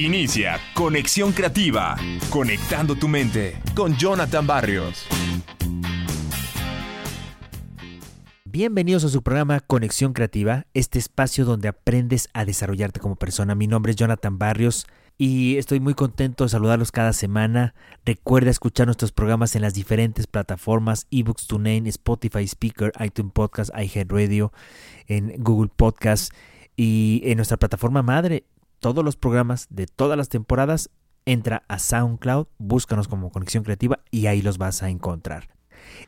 Inicia Conexión Creativa, conectando tu mente con Jonathan Barrios. Bienvenidos a su programa Conexión Creativa, este espacio donde aprendes a desarrollarte como persona. Mi nombre es Jonathan Barrios y estoy muy contento de saludarlos cada semana. Recuerda escuchar nuestros programas en las diferentes plataformas eBooks, TuneIn, Spotify Speaker, iTunes Podcast, iHeartRadio, en Google Podcast y en nuestra plataforma madre. Todos los programas de todas las temporadas entra a SoundCloud, búscanos como Conexión Creativa y ahí los vas a encontrar.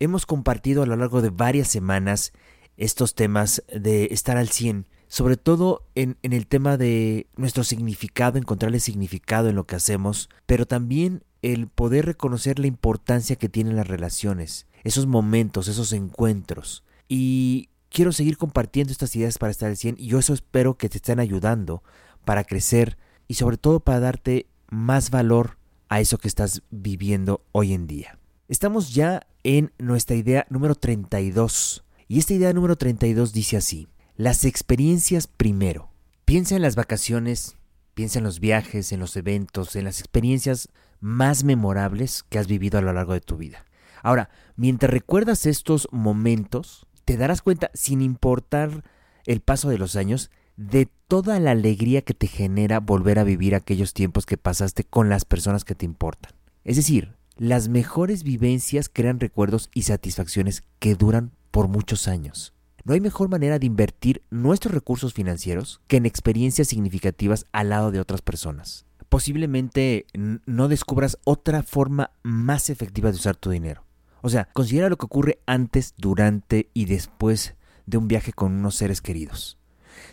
Hemos compartido a lo largo de varias semanas estos temas de estar al 100, sobre todo en, el tema de nuestro significado, encontrarle significado en lo que hacemos, pero también el poder reconocer la importancia que tienen las relaciones, esos momentos, esos encuentros. Y quiero seguir compartiendo estas ideas para estar al 100 y yo eso espero que te estén ayudando para crecer y sobre todo para darte más valor a eso que estás viviendo hoy en día. Estamos ya en nuestra idea número 32. Y esta idea número 32 dice así, las experiencias primero. Piensa en las vacaciones, piensa en los viajes, en los eventos, en las experiencias más memorables que has vivido a lo largo de tu vida. Ahora, mientras recuerdas estos momentos, te darás cuenta, sin importar el paso de los años, de toda la alegría que te genera volver a vivir aquellos tiempos que pasaste con las personas que te importan. Es decir, las mejores vivencias crean recuerdos y satisfacciones que duran por muchos años. No hay mejor manera de invertir nuestros recursos financieros que en experiencias significativas al lado de otras personas. Posiblemente no descubras otra forma más efectiva de usar tu dinero. O sea, considera lo que ocurre antes, durante y después de un viaje con unos seres queridos.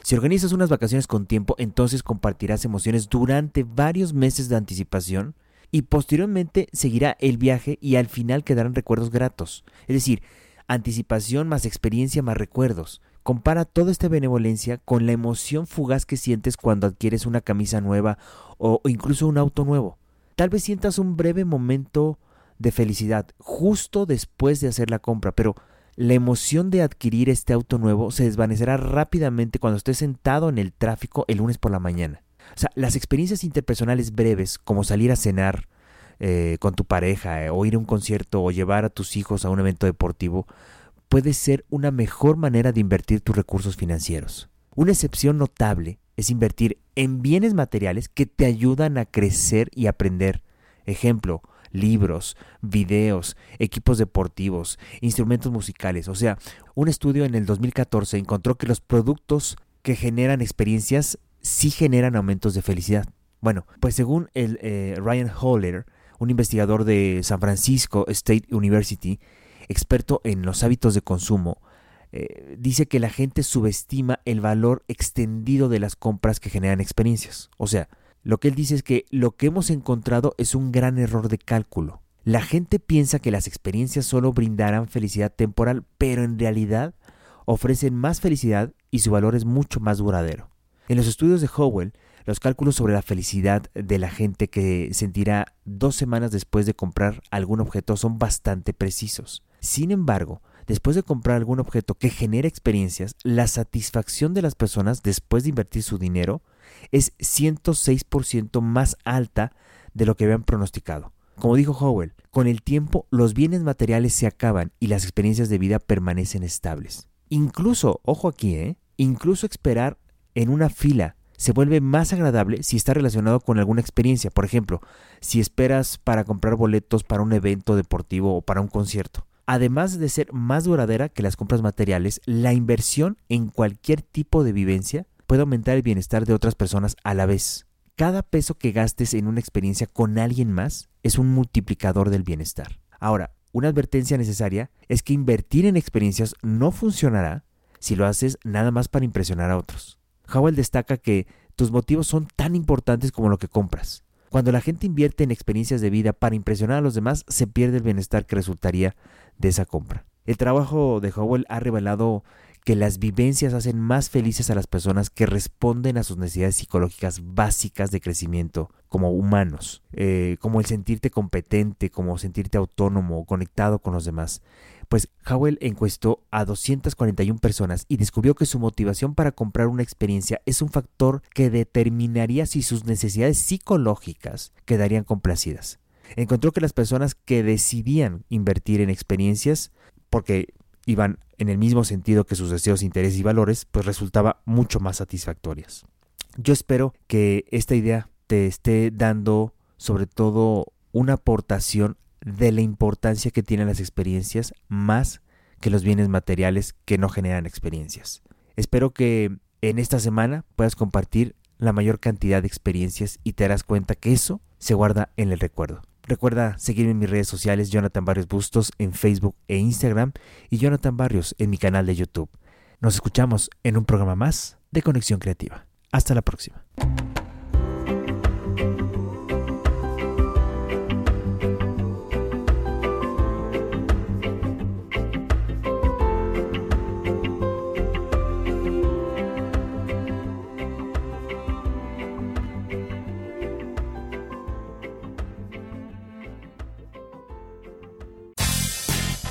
Si organizas unas vacaciones con tiempo, entonces compartirás emociones durante varios meses de anticipación y posteriormente seguirá el viaje y al final quedarán recuerdos gratos. Es decir, anticipación más experiencia más recuerdos. Compara toda esta benevolencia con la emoción fugaz que sientes cuando adquieres una camisa nueva o incluso un auto nuevo. Tal vez sientas un breve momento de felicidad justo después de hacer la compra, pero la emoción de adquirir este auto nuevo se desvanecerá rápidamente cuando estés sentado en el tráfico el lunes por la mañana. O sea, las experiencias interpersonales breves, como salir a cenar eh, con tu pareja, eh, o ir a un concierto, o llevar a tus hijos a un evento deportivo, puede ser una mejor manera de invertir tus recursos financieros. Una excepción notable es invertir en bienes materiales que te ayudan a crecer y aprender. Ejemplo, libros, videos, equipos deportivos, instrumentos musicales. O sea, un estudio en el 2014 encontró que los productos que generan experiencias sí generan aumentos de felicidad. Bueno, pues según el eh, Ryan Holler, un investigador de San Francisco State University, experto en los hábitos de consumo, eh, dice que la gente subestima el valor extendido de las compras que generan experiencias. O sea, lo que él dice es que lo que hemos encontrado es un gran error de cálculo. La gente piensa que las experiencias solo brindarán felicidad temporal, pero en realidad ofrecen más felicidad y su valor es mucho más duradero. En los estudios de Howell, los cálculos sobre la felicidad de la gente que sentirá dos semanas después de comprar algún objeto son bastante precisos. Sin embargo, después de comprar algún objeto que genera experiencias, la satisfacción de las personas después de invertir su dinero es 106% más alta de lo que habían pronosticado. Como dijo Howell, con el tiempo los bienes materiales se acaban y las experiencias de vida permanecen estables. Incluso, ojo aquí, ¿eh? incluso esperar en una fila se vuelve más agradable si está relacionado con alguna experiencia. Por ejemplo, si esperas para comprar boletos para un evento deportivo o para un concierto. Además de ser más duradera que las compras materiales, la inversión en cualquier tipo de vivencia puede aumentar el bienestar de otras personas a la vez. Cada peso que gastes en una experiencia con alguien más es un multiplicador del bienestar. Ahora, una advertencia necesaria es que invertir en experiencias no funcionará si lo haces nada más para impresionar a otros. Howell destaca que tus motivos son tan importantes como lo que compras. Cuando la gente invierte en experiencias de vida para impresionar a los demás, se pierde el bienestar que resultaría de esa compra. El trabajo de Howell ha revelado que las vivencias hacen más felices a las personas que responden a sus necesidades psicológicas básicas de crecimiento como humanos, eh, como el sentirte competente, como sentirte autónomo, conectado con los demás. Pues Howell encuestó a 241 personas y descubrió que su motivación para comprar una experiencia es un factor que determinaría si sus necesidades psicológicas quedarían complacidas. Encontró que las personas que decidían invertir en experiencias, porque iban en el mismo sentido que sus deseos, intereses y valores, pues resultaba mucho más satisfactorias. Yo espero que esta idea te esté dando sobre todo una aportación de la importancia que tienen las experiencias más que los bienes materiales que no generan experiencias. Espero que en esta semana puedas compartir la mayor cantidad de experiencias y te darás cuenta que eso se guarda en el recuerdo. Recuerda seguirme en mis redes sociales Jonathan Barrios Bustos en Facebook e Instagram y Jonathan Barrios en mi canal de YouTube. Nos escuchamos en un programa más de Conexión Creativa. Hasta la próxima.